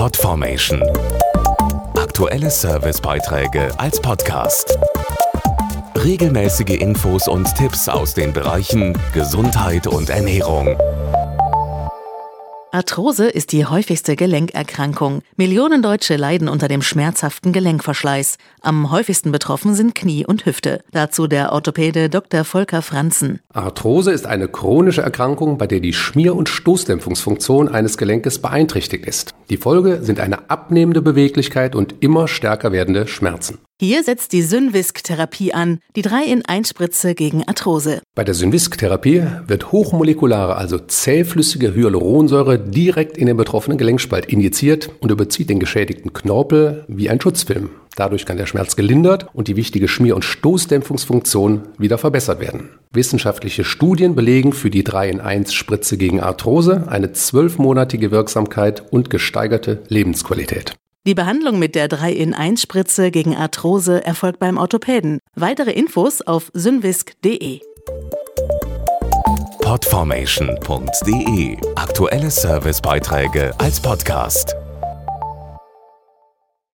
Podformation. Aktuelle Servicebeiträge als Podcast. Regelmäßige Infos und Tipps aus den Bereichen Gesundheit und Ernährung. Arthrose ist die häufigste Gelenkerkrankung. Millionen Deutsche leiden unter dem schmerzhaften Gelenkverschleiß. Am häufigsten betroffen sind Knie und Hüfte. Dazu der Orthopäde Dr. Volker Franzen. Arthrose ist eine chronische Erkrankung, bei der die Schmier- und Stoßdämpfungsfunktion eines Gelenkes beeinträchtigt ist. Die Folge sind eine abnehmende Beweglichkeit und immer stärker werdende Schmerzen. Hier setzt die Synvisk-Therapie an, die 3-in-1-Spritze gegen Arthrose. Bei der Synvisk-Therapie wird hochmolekulare, also zähflüssige Hyaluronsäure direkt in den betroffenen Gelenkspalt injiziert und überzieht den geschädigten Knorpel wie ein Schutzfilm. Dadurch kann der Schmerz gelindert und die wichtige Schmier- und Stoßdämpfungsfunktion wieder verbessert werden. Wissenschaftliche Studien belegen für die 3-in-1-Spritze gegen Arthrose eine zwölfmonatige Wirksamkeit und gesteigerte Lebensqualität. Die Behandlung mit der 3-in-1-Spritze gegen Arthrose erfolgt beim Orthopäden. Weitere Infos auf synvisk.de. Podformation.de Aktuelle Servicebeiträge als Podcast.